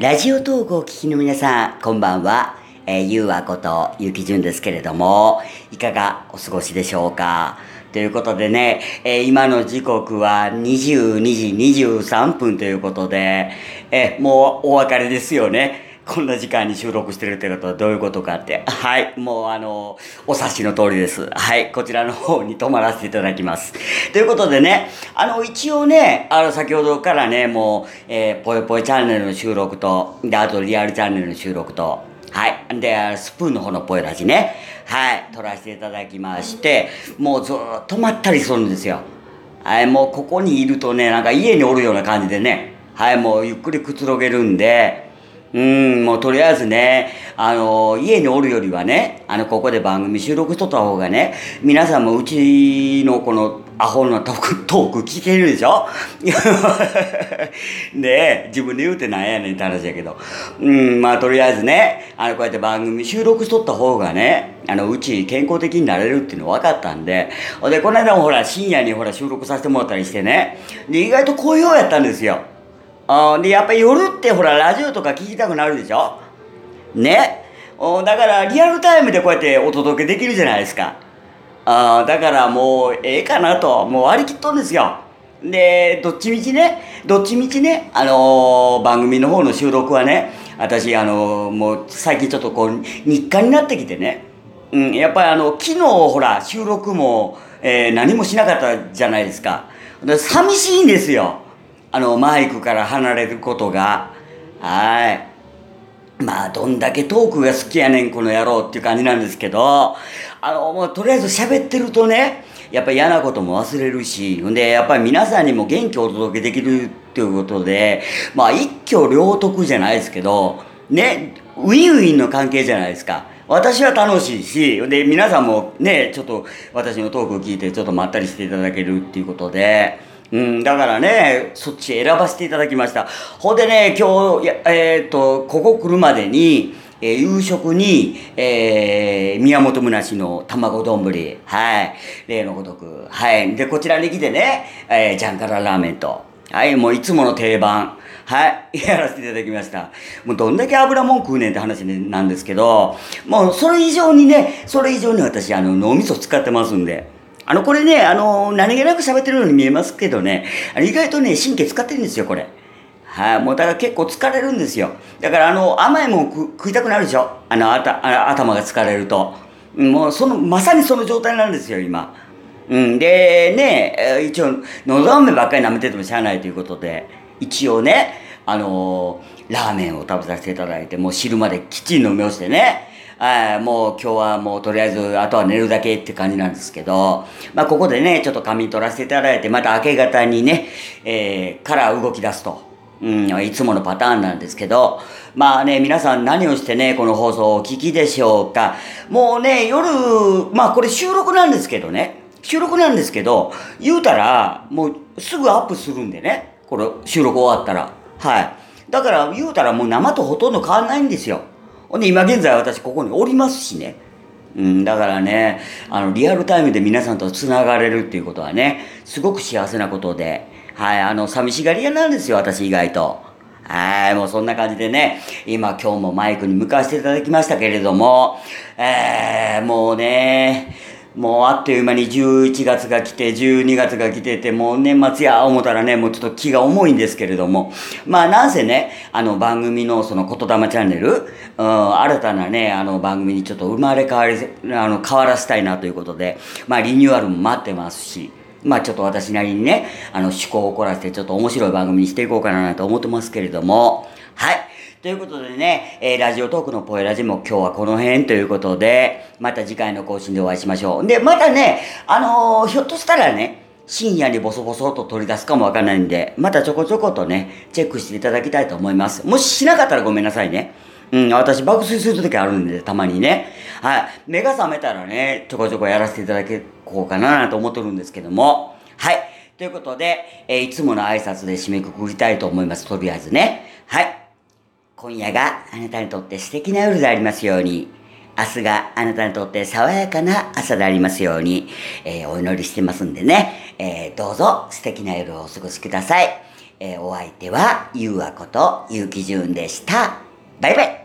ラジオトークを聞きの皆さん、こんばんは。えー、ゆうわことゆきじゅんですけれども、いかがお過ごしでしょうか？ということでね、えー、今の時刻は22時23分ということで、えー、もうお別れですよね。こんな時間に収録してるってことはどういうことかって。はい。もうあの、お察しの通りです。はい。こちらの方に泊まらせていただきます。ということでね、あの、一応ね、あの、先ほどからね、もう、えー、ぽよぽよチャンネルの収録と、で、あとリアルチャンネルの収録と、はい。で、スプーンの方のぽよラジね。はい。撮らせていただきまして、もうずっとまったりするんですよ。はい。もうここにいるとね、なんか家におるような感じでね、はい。もうゆっくりくつろげるんで、うん、もうとりあえずね、あの、家におるよりはね、あの、ここで番組収録しとった方がね、皆さんもうちのこのアホなトーク、トーク聞けるでしょ？で、自分で言うてなんやねんって話やけど。うん、まあとりあえずね、あの、こうやって番組収録しとった方がね、あの、うち健康的になれるっていうの分かったんで、で、この間もほら、深夜にほら収録させてもらったりしてね、で、意外と好評やったんですよ。あでやっぱり夜ってほらラジオとか聞きたくなるでしょ？ね。だからリアルタイムでこうやってお届けできるじゃないですか。あだからもうええかなと。もう割り切っとんですよ。でどっちみちね。どっちみちね。あのー、番組の方の収録はね。私あのー、もう最近ちょっとこう日課になってきてね。うん、やっぱりあの昨日ほら収録も、えー、何もしなかったじゃないですか。寂しいんですよ。あのマイクから離れることが。はい。まあどんだけトークが好きやねんこの野郎っていう感じなんですけど。あのもうとりあえず喋ってるとねやっぱ嫌なことも忘れるし。んでやっぱり皆さんにも元気をお届けできるっていうことでまあ一挙両得じゃないですけどねウィンウィンの関係じゃないですか。私は楽しいしで皆さんもねちょっと私のトークを聞いてちょっとまったりしていただけるっていうことで。うん、だからね、そっち選ばせていただきました。ほんでね、今日、えっ、ー、と、ここ来るまでに、えー、夕食に、えー、宮本むなしの卵丼はい。例のごとく。はい。で、こちらに来てね、えー、ジャンカララーメンと。はい、もういつもの定番。はい、やらせていただきました。もうどんだけ油もん食うねんって話なんですけど、もうそれ以上にね、それ以上に私、あの、脳みそ使ってますんで。あの、これね、あの、何気なく喋ってるように見えますけどね、意外とね、神経使ってるんですよ、これ。はい、もうだから結構疲れるんですよ。だからあの、甘いもん食いたくなるでしょ？あの、あた頭が疲れると。もうその、まさにその状態なんですよ、今。うん、で、ね、一応、のど飴ばっかり舐めててもしゃあないということで、一応ね、あのー、ラーメンを食べさせていただいて、もう汁まできっちり飲み干してね、あもう今日はもうとりあえずあとは寝るだけって感じなんですけど、まあここでね、ちょっと仮眠取らせていただいて、また明け方にね、えー、から動き出すと。うん、いつものパターンなんですけど、まあね、皆さん何をしてね、この放送をお聞きでしょうか。もうね、夜、まあこれ収録なんですけどね、収録なんですけど、言うたら、もうすぐアップするんでね、これ収録終わったら。はい。だから言うたらもう生とほとんど変わんないんですよ。ほんで今現在私ここにおりますしね。うん、だからね、あの、リアルタイムで皆さんと繋がれるっていうことはね、すごく幸せなことで、はい、あの、寂しがり屋なんですよ、私意外と。はい、もうそんな感じでね、今今日もマイクに向かわせていただきましたけれども、えー、もうね、もうあっという間に11月が来て、12月が来てて、もう年末や思ったらね、もうちょっと気が重いんですけれども、まあなんせね、あの番組のその言霊チャンネル、うん、新たなね、あの番組にちょっと生まれ変わり、あの変わらせたいなということで、まあリニューアルも待ってますし、まあちょっと私なりにね、あの趣向を凝らしてちょっと面白い番組にしていこうかなと思ってますけれども、はい。ということでね、えー、ラジオトークのポエラジも今日はこの辺ということで、また次回の更新でお会いしましょう。で、またね、あのー、ひょっとしたらね、深夜にボソボソと取り出すかもわかんないんで、またちょこちょことね、チェックしていただきたいと思います。もししなかったらごめんなさいね。うん、私爆睡する時あるんで、たまにね。はい。目が覚めたらね、ちょこちょこやらせていただけこうかなと思ってるんですけども。はい。ということで、えー、いつもの挨拶で締めくくりたいと思います。とりあえずね。はい。今夜があなたにとって素敵な夜でありますように、明日があなたにとって爽やかな朝でありますように、えー、お祈りしてますんでね、えー、どうぞ素敵な夜をお過ごしください。えーお相手は、ゆうあこと、ゆうきじゅんでした。バイバイ